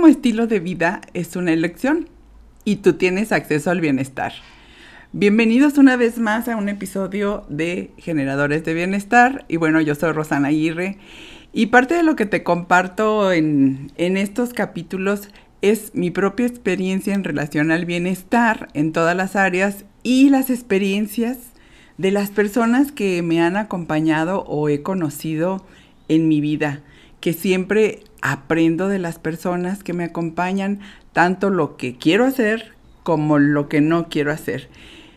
como estilo de vida es una elección y tú tienes acceso al bienestar. Bienvenidos una vez más a un episodio de Generadores de Bienestar. Y bueno, yo soy Rosana Aguirre. Y parte de lo que te comparto en, en estos capítulos es mi propia experiencia en relación al bienestar en todas las áreas y las experiencias de las personas que me han acompañado o he conocido en mi vida, que siempre aprendo de las personas que me acompañan, tanto lo que quiero hacer como lo que no quiero hacer.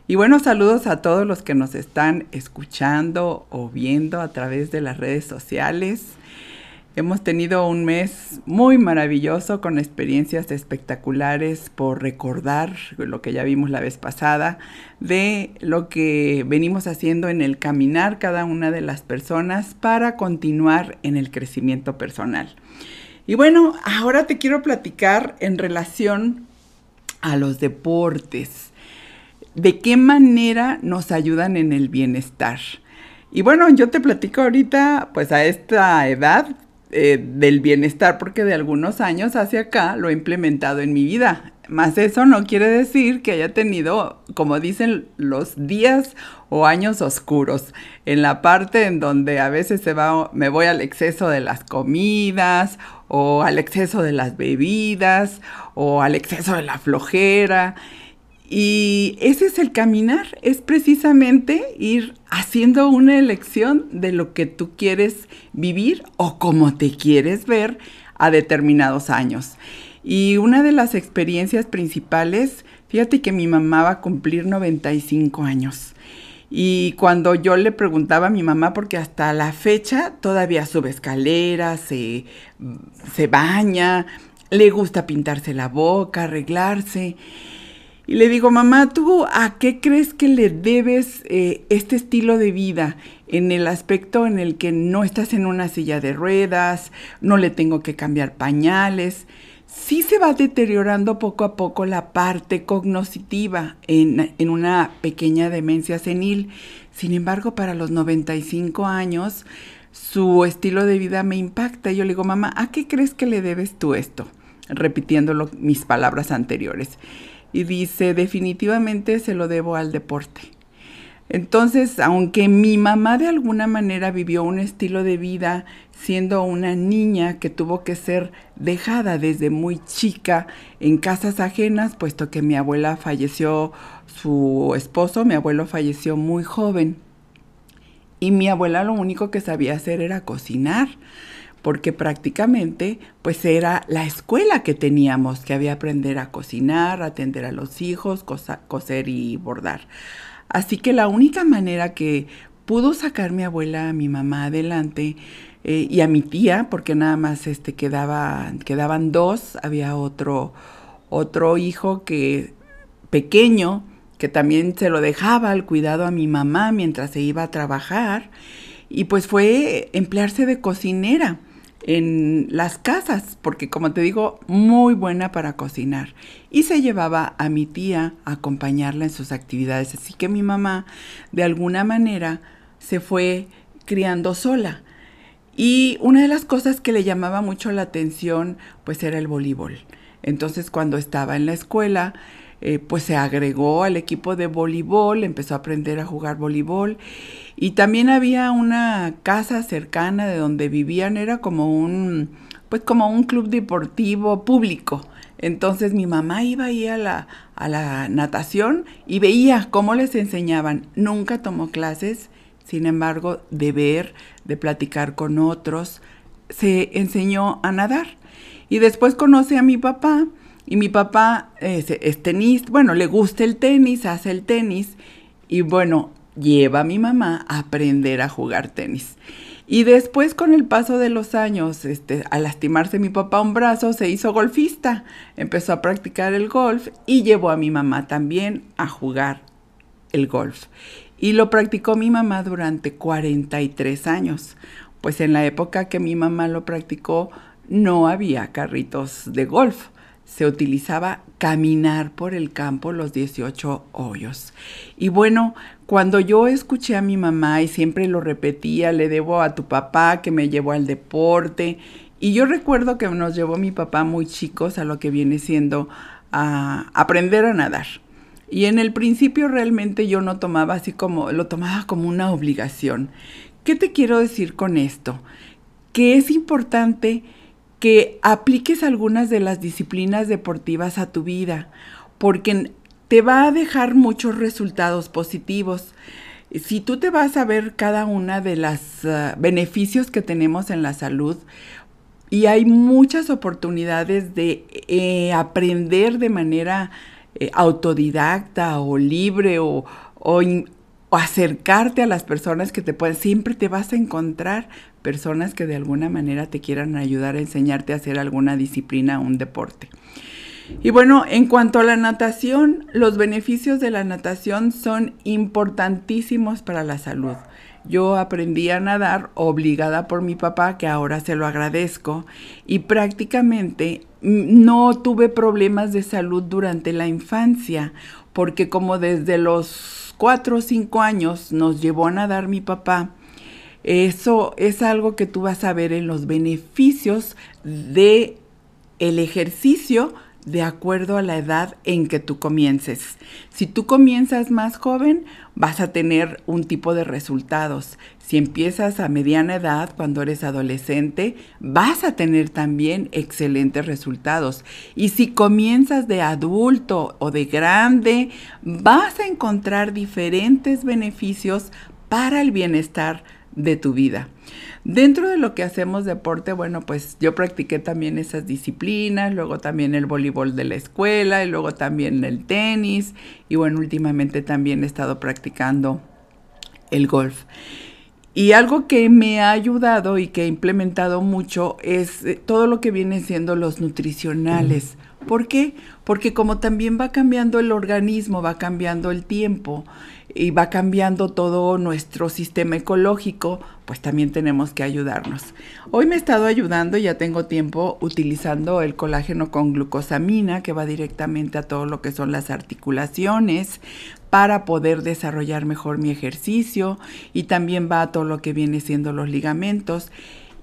Y bueno, saludos a todos los que nos están escuchando o viendo a través de las redes sociales. Hemos tenido un mes muy maravilloso con experiencias espectaculares por recordar lo que ya vimos la vez pasada, de lo que venimos haciendo en el caminar cada una de las personas para continuar en el crecimiento personal. Y bueno, ahora te quiero platicar en relación a los deportes, de qué manera nos ayudan en el bienestar. Y bueno, yo te platico ahorita, pues a esta edad, eh, del bienestar, porque de algunos años hacia acá lo he implementado en mi vida. Más eso no quiere decir que haya tenido, como dicen, los días o años oscuros, en la parte en donde a veces se va, me voy al exceso de las comidas o al exceso de las bebidas o al exceso de la flojera. Y ese es el caminar, es precisamente ir haciendo una elección de lo que tú quieres vivir o cómo te quieres ver a determinados años. Y una de las experiencias principales, fíjate que mi mamá va a cumplir 95 años. Y cuando yo le preguntaba a mi mamá, porque hasta la fecha todavía sube escaleras, se, se baña, le gusta pintarse la boca, arreglarse. Y le digo, mamá, ¿tú a qué crees que le debes eh, este estilo de vida? En el aspecto en el que no estás en una silla de ruedas, no le tengo que cambiar pañales. Sí se va deteriorando poco a poco la parte cognoscitiva en, una pequeña demencia senil. Sin embargo, para los 95 años, su estilo de vida me impacta. Yo le digo, mamá, ¿a qué crees que le debes tú esto? Repitiendo mis palabras anteriores y dice, definitivamente se lo debo al deporte. Entonces, aunque mi mamá de alguna manera vivió un estilo de vida siendo una niña que tuvo que ser dejada desde muy chica en casas ajenas, puesto que mi abuela falleció, su esposo, mi abuelo falleció muy joven. Y mi abuela lo único que sabía hacer era cocinar porque prácticamente pues era la escuela que teníamos, que había aprender a cocinar, atender a los hijos, coser y bordar. Así que la única manera que pudo sacar mi abuela a mi mamá adelante eh, y a mi tía, porque nada más este, quedaba, quedaban dos, había otro, otro hijo que pequeño, que también se lo dejaba al cuidado a mi mamá mientras se iba a trabajar, y pues fue emplearse de cocinera en las casas, porque como te digo, muy buena para cocinar. Y se llevaba a mi tía a acompañarla en sus actividades. Así que mi mamá, de alguna manera, se fue criando sola. Y una de las cosas que le llamaba mucho la atención, pues era el voleibol. Entonces, cuando estaba en la escuela, eh, pues se agregó al equipo de voleibol, empezó a aprender a jugar voleibol y también había una casa cercana de donde vivían, era como un, pues como un club deportivo público. Entonces mi mamá iba ahí a la, a la natación y veía cómo les enseñaban. Nunca tomó clases, sin embargo, de ver, de platicar con otros, se enseñó a nadar. Y después conoce a mi papá y mi papá es, es tenista, bueno, le gusta el tenis, hace el tenis y bueno, lleva a mi mamá a aprender a jugar tenis. Y después, con el paso de los años, este, al lastimarse mi papá un brazo, se hizo golfista. Empezó a practicar el golf y llevó a mi mamá también a jugar el golf. Y lo practicó mi mamá durante 43 años. Pues en la época que mi mamá lo practicó, no había carritos de golf se utilizaba caminar por el campo los 18 hoyos. Y bueno, cuando yo escuché a mi mamá y siempre lo repetía, le debo a tu papá que me llevó al deporte, Y yo recuerdo que nos llevó mi papá muy chicos a lo que viene siendo a aprender a nadar. Y en el principio realmente yo no tomaba así como, lo tomaba como una obligación. ¿Qué te quiero decir con esto? Que es importante que apliques algunas de las disciplinas deportivas a tu vida, porque te va a dejar muchos resultados positivos. Si tú te vas a ver cada una de los ah, beneficios que tenemos en la salud, y hay muchas oportunidades de eh, aprender de manera eh, autodidacta o libre o, o, acercarte a las personas que te pueden, siempre te vas a encontrar personas que de alguna manera te quieran ayudar a enseñarte a hacer alguna disciplina o un deporte. Y bueno, en cuanto a la natación, los beneficios de la natación son importantísimos para la salud. Yo aprendí a nadar obligada por mi papá, que ahora se lo agradezco, y prácticamente no tuve problemas de salud durante la infancia, porque como desde los cuatro o cinco años nos llevó a nadar mi papá, eso es algo que tú vas a ver en los beneficios de el ejercicio de acuerdo a la edad en que tú comiences. Si tú comienzas más joven, vas a tener un tipo de resultados. Si empiezas a mediana edad, cuando eres adolescente, vas a tener también excelentes resultados. Y si comienzas de adulto o de grande, vas a encontrar diferentes beneficios para el bienestar de tu vida. Dentro de lo que hacemos deporte, bueno, pues yo practiqué también esas disciplinas, luego también el voleibol de la escuela y luego también el tenis y bueno, últimamente también he estado practicando el golf. Y algo que me ha ayudado y que he implementado mucho es eh, todo lo que vienen siendo los nutricionales. ¿Por qué? Porque como también va cambiando el organismo, va cambiando el tiempo, y va cambiando todo nuestro sistema ecológico, pues también tenemos que ayudarnos. Hoy me he estado ayudando, ya tengo tiempo utilizando el colágeno con glucosamina que va directamente a todo lo que son las articulaciones para poder desarrollar mejor mi ejercicio y también va a todo lo que viene siendo los ligamentos.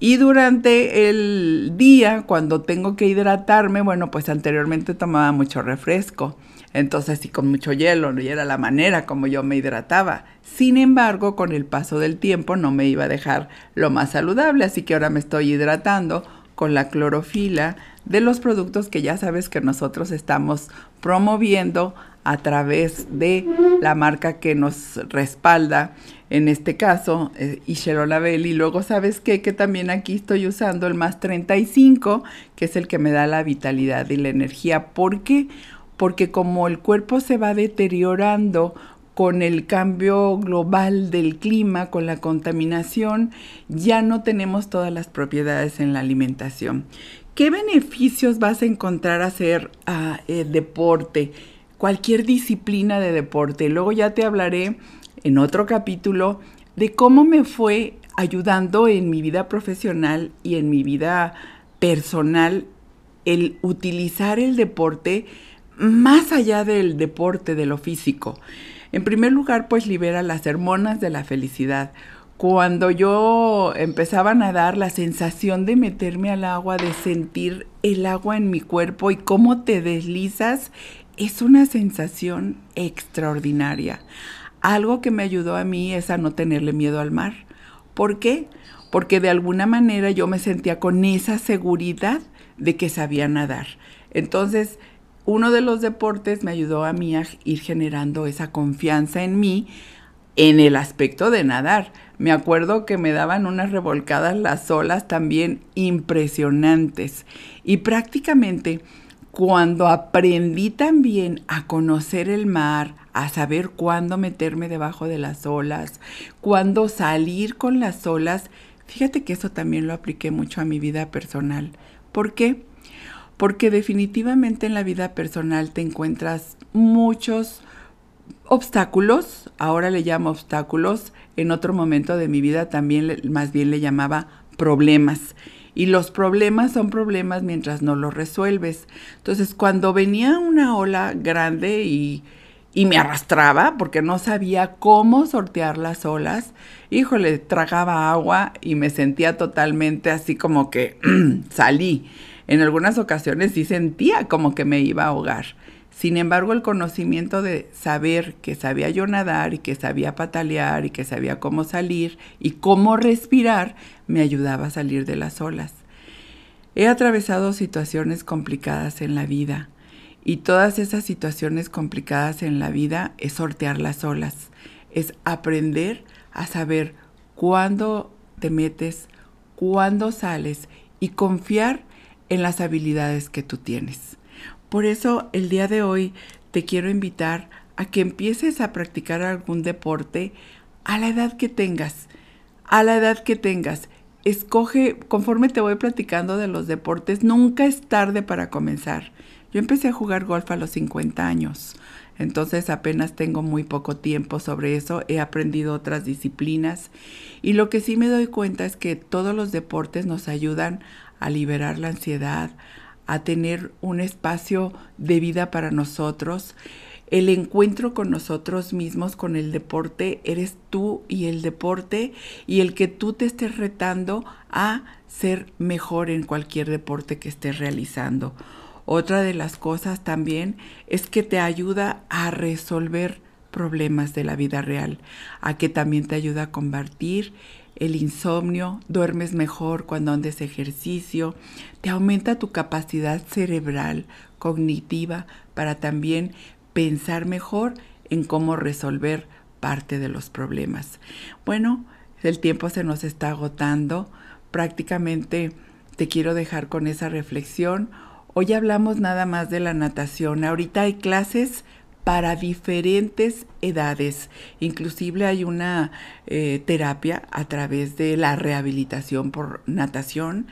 Y durante el día, cuando tengo que hidratarme, bueno, pues anteriormente tomaba mucho refresco entonces sí con mucho hielo, y era la manera como yo me hidrataba. Sin embargo, con el paso del tiempo no me iba a dejar lo más saludable, así que ahora me estoy hidratando con la clorofila de los productos que ya sabes que nosotros estamos promoviendo a través de la marca que nos respalda, en este caso, eh, Label. Y luego, ¿sabes qué? Que también aquí estoy usando el más 35, que es el que me da la vitalidad y la energía. ¿Por qué? porque como el cuerpo se va deteriorando con el cambio global del clima, con la contaminación, ya no tenemos todas las propiedades en la alimentación. ¿Qué beneficios vas a encontrar hacer eh, deporte? Cualquier disciplina de deporte. Luego ya te hablaré en otro capítulo de cómo me fue ayudando en mi vida profesional y en mi vida personal el utilizar el deporte más allá del deporte, de lo físico. En primer lugar, pues libera las hormonas de la felicidad. Cuando yo empezaba a nadar, la sensación de meterme al agua, de sentir el agua en mi cuerpo y cómo te deslizas, es una sensación extraordinaria. Algo que me ayudó a mí es a no tenerle miedo al mar. ¿Por qué? Porque de alguna manera yo me sentía con esa seguridad de que sabía nadar. Entonces, uno de los deportes me ayudó a mí a ir generando esa confianza en mí en el aspecto de nadar. Me acuerdo que me daban unas revolcadas las olas también impresionantes. Y prácticamente cuando aprendí también a conocer el mar, a saber cuándo meterme debajo de las olas, cuándo salir con las olas, fíjate que eso también lo apliqué mucho a mi vida personal. ¿Por qué? porque definitivamente en la vida personal te encuentras muchos obstáculos, ahora le llamo obstáculos, en otro momento de mi vida también más bien le llamaba problemas. Y los problemas son problemas mientras no los resuelves. Entonces, cuando venía una ola grande y, y me arrastraba porque no sabía cómo sortear las olas. Híjole, tragaba agua y me sentía totalmente así como que salí. En algunas ocasiones sí sentía como que me iba a ahogar. Sin embargo, el conocimiento de saber que sabía yo nadar y que sabía patalear y que sabía cómo salir y cómo respirar me ayudaba a salir de las olas. He atravesado situaciones complicadas en la vida y todas esas situaciones complicadas en la vida es sortear las olas, es aprender a saber cuándo te metes, cuándo sales y confiar en las habilidades que tú tienes. Por eso el día de hoy te quiero invitar a que empieces a practicar algún deporte a la edad que tengas, a la edad que tengas. Escoge, conforme te voy platicando de los deportes, nunca es tarde para comenzar. Yo empecé a jugar golf a los 50 años, entonces apenas tengo muy poco tiempo sobre eso, he aprendido otras disciplinas y lo que sí me doy cuenta es que todos los deportes nos ayudan a liberar la ansiedad, a tener un espacio de vida para nosotros. El encuentro con nosotros mismos, con el deporte, eres tú y el deporte y el que tú te estés retando a ser mejor en cualquier deporte que estés realizando. Otra de las cosas también es que te ayuda a resolver problemas de la vida real, a que también te ayuda a combatir el insomnio, duermes mejor cuando andes ejercicio, te aumenta tu capacidad cerebral, cognitiva, para también pensar mejor en cómo resolver parte de los problemas. Bueno, el tiempo se nos está agotando, prácticamente te quiero dejar con esa reflexión. Hoy hablamos nada más de la natación, ahorita hay clases para diferentes edades. Inclusive hay una eh, terapia a través de la rehabilitación por natación.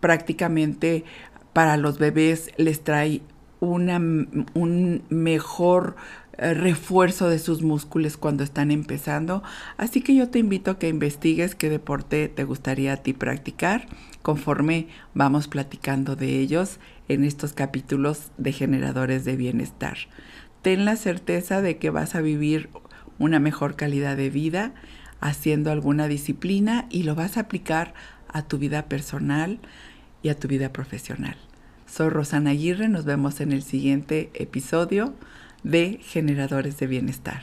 Prácticamente para los bebés les trae una, un mejor eh, refuerzo de sus músculos cuando están empezando. Así que yo te invito a que investigues qué deporte te gustaría a ti practicar conforme vamos platicando de ellos en estos capítulos de generadores de bienestar ten la certeza de que vas a vivir una mejor calidad de vida haciendo alguna disciplina y lo vas a aplicar a tu vida personal y a tu vida profesional. Soy Rosana Aguirre, nos vemos en el siguiente episodio de Generadores de Bienestar.